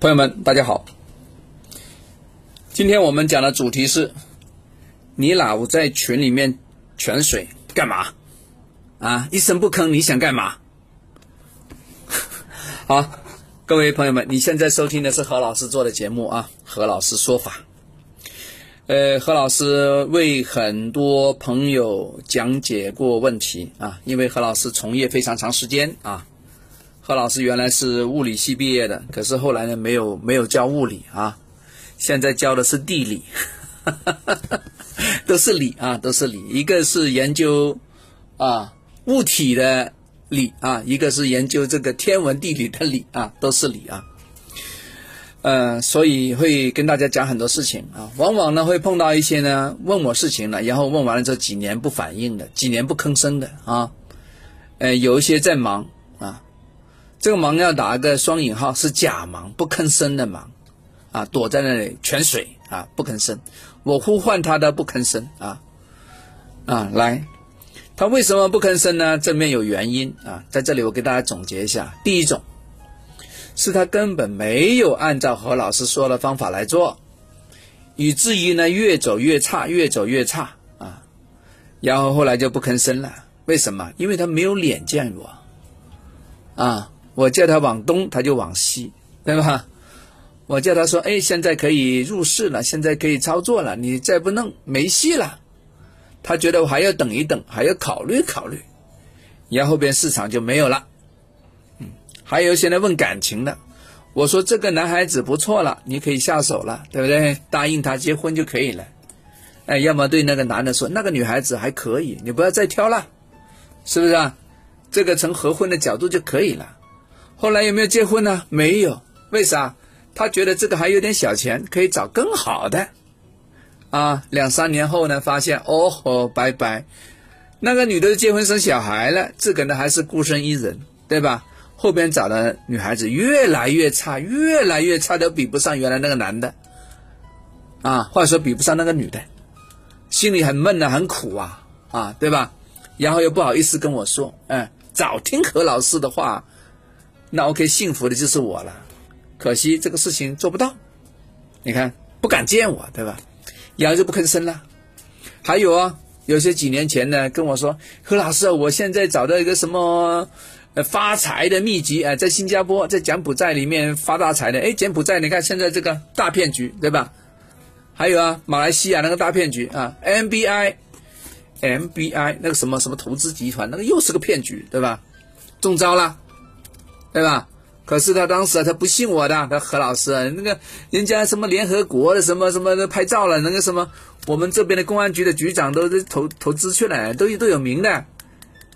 朋友们，大家好。今天我们讲的主题是：你老在群里面泉水干嘛？啊，一声不吭，你想干嘛？好，各位朋友们，你现在收听的是何老师做的节目啊，何老师说法。呃，何老师为很多朋友讲解过问题啊，因为何老师从业非常长时间啊。何老师原来是物理系毕业的，可是后来呢，没有没有教物理啊，现在教的是地理，都是理啊，都是理。一个是研究啊物体的理啊，一个是研究这个天文地理的理啊，都是理啊。呃，所以会跟大家讲很多事情啊，往往呢会碰到一些呢问我事情了，然后问完了之后几年不反应的，几年不吭声的啊，呃，有一些在忙啊。这个忙要打个双引号，是假忙，不吭声的忙，啊，躲在那里泉水啊，不吭声。我呼唤他的不吭声啊，啊，来，他为什么不吭声呢？正面有原因啊，在这里我给大家总结一下。第一种，是他根本没有按照何老师说的方法来做，以至于呢越走越差，越走越差啊，然后后来就不吭声了。为什么？因为他没有脸见我，啊。我叫他往东，他就往西，对吧？我叫他说：“哎，现在可以入市了，现在可以操作了，你再不弄，没戏了。”他觉得我还要等一等，还要考虑考虑，然后边市场就没有了。嗯，还有现在问感情的，我说这个男孩子不错了，你可以下手了，对不对？答应他结婚就可以了。哎，要么对那个男的说，那个女孩子还可以，你不要再挑了，是不是啊？这个从合婚的角度就可以了。后来有没有结婚呢？没有，为啥？他觉得这个还有点小钱，可以找更好的。啊，两三年后呢，发现哦吼，拜拜，那个女的结婚生小孩了，这个呢还是孤身一人，对吧？后边找的女孩子越来越差，越来越差，都比不上原来那个男的。啊，话说比不上那个女的，心里很闷啊，很苦啊，啊，对吧？然后又不好意思跟我说，嗯，早听何老师的话。那 OK，幸福的就是我了，可惜这个事情做不到。你看，不敢见我，对吧？然后就不吭声了。还有啊，有些几年前呢跟我说：“何老师，我现在找到一个什么呃发财的秘籍啊，在新加坡，在柬埔寨里面发大财的。哎，柬埔寨，你看现在这个大骗局，对吧？还有啊，马来西亚那个大骗局啊，MBI，MBI 那个什么什么投资集团，那个又是个骗局，对吧？中招了。”对吧？可是他当时他不信我的，他何老师那个人家什么联合国的什么什么都拍照了，那个什么我们这边的公安局的局长都投投资去了，都都有名的。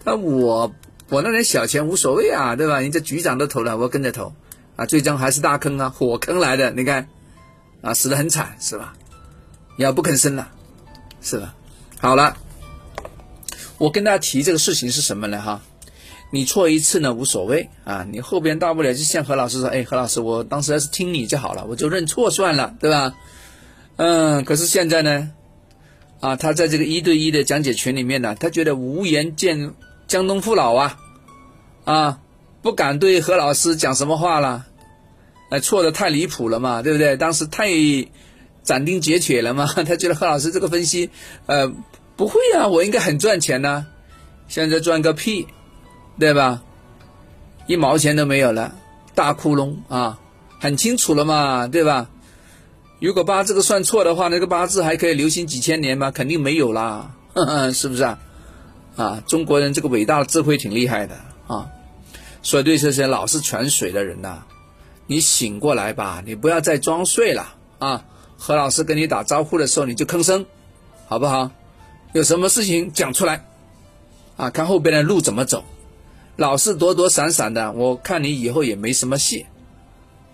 那我我那点小钱无所谓啊，对吧？人家局长都投了，我跟着投啊，最终还是大坑啊，火坑来的，你看啊，死得很惨是吧？要不吭声了，是吧？好了，我跟大家提这个事情是什么呢？哈。你错一次呢无所谓啊，你后边大不了就像何老师说，哎，何老师，我当时要是听你就好了，我就认错算了，对吧？嗯，可是现在呢，啊，他在这个一对一的讲解群里面呢，他觉得无颜见江东父老啊，啊，不敢对何老师讲什么话了，哎，错的太离谱了嘛，对不对？当时太斩钉截铁了嘛，他觉得何老师这个分析，呃，不会啊，我应该很赚钱呢，现在赚个屁！对吧？一毛钱都没有了，大窟窿啊！很清楚了嘛，对吧？如果八字个算错的话，那个八字还可以流行几千年吗？肯定没有啦，是不是啊？啊，中国人这个伟大的智慧挺厉害的啊！所以对这些老是泉水的人呐，你醒过来吧，你不要再装睡了啊！何老师跟你打招呼的时候，你就吭声，好不好？有什么事情讲出来啊？看后边的路怎么走。老是躲躲闪闪的，我看你以后也没什么戏，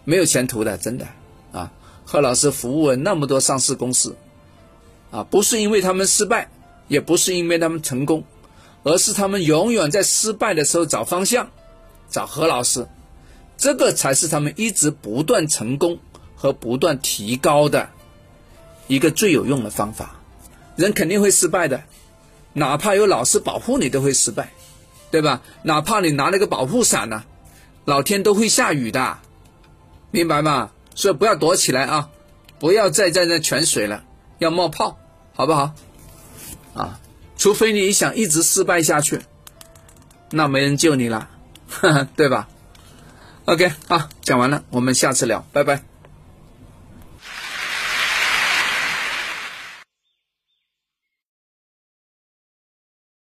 没有前途的，真的啊！贺老师服务了那么多上市公司，啊，不是因为他们失败，也不是因为他们成功，而是他们永远在失败的时候找方向，找何老师，这个才是他们一直不断成功和不断提高的一个最有用的方法。人肯定会失败的，哪怕有老师保护你，都会失败。对吧？哪怕你拿了个保护伞呢，老天都会下雨的，明白吗？所以不要躲起来啊，不要再在那泉水了，要冒泡，好不好？啊，除非你想一直失败下去，那没人救你了，对吧？OK，啊，讲完了，我们下次聊，拜拜。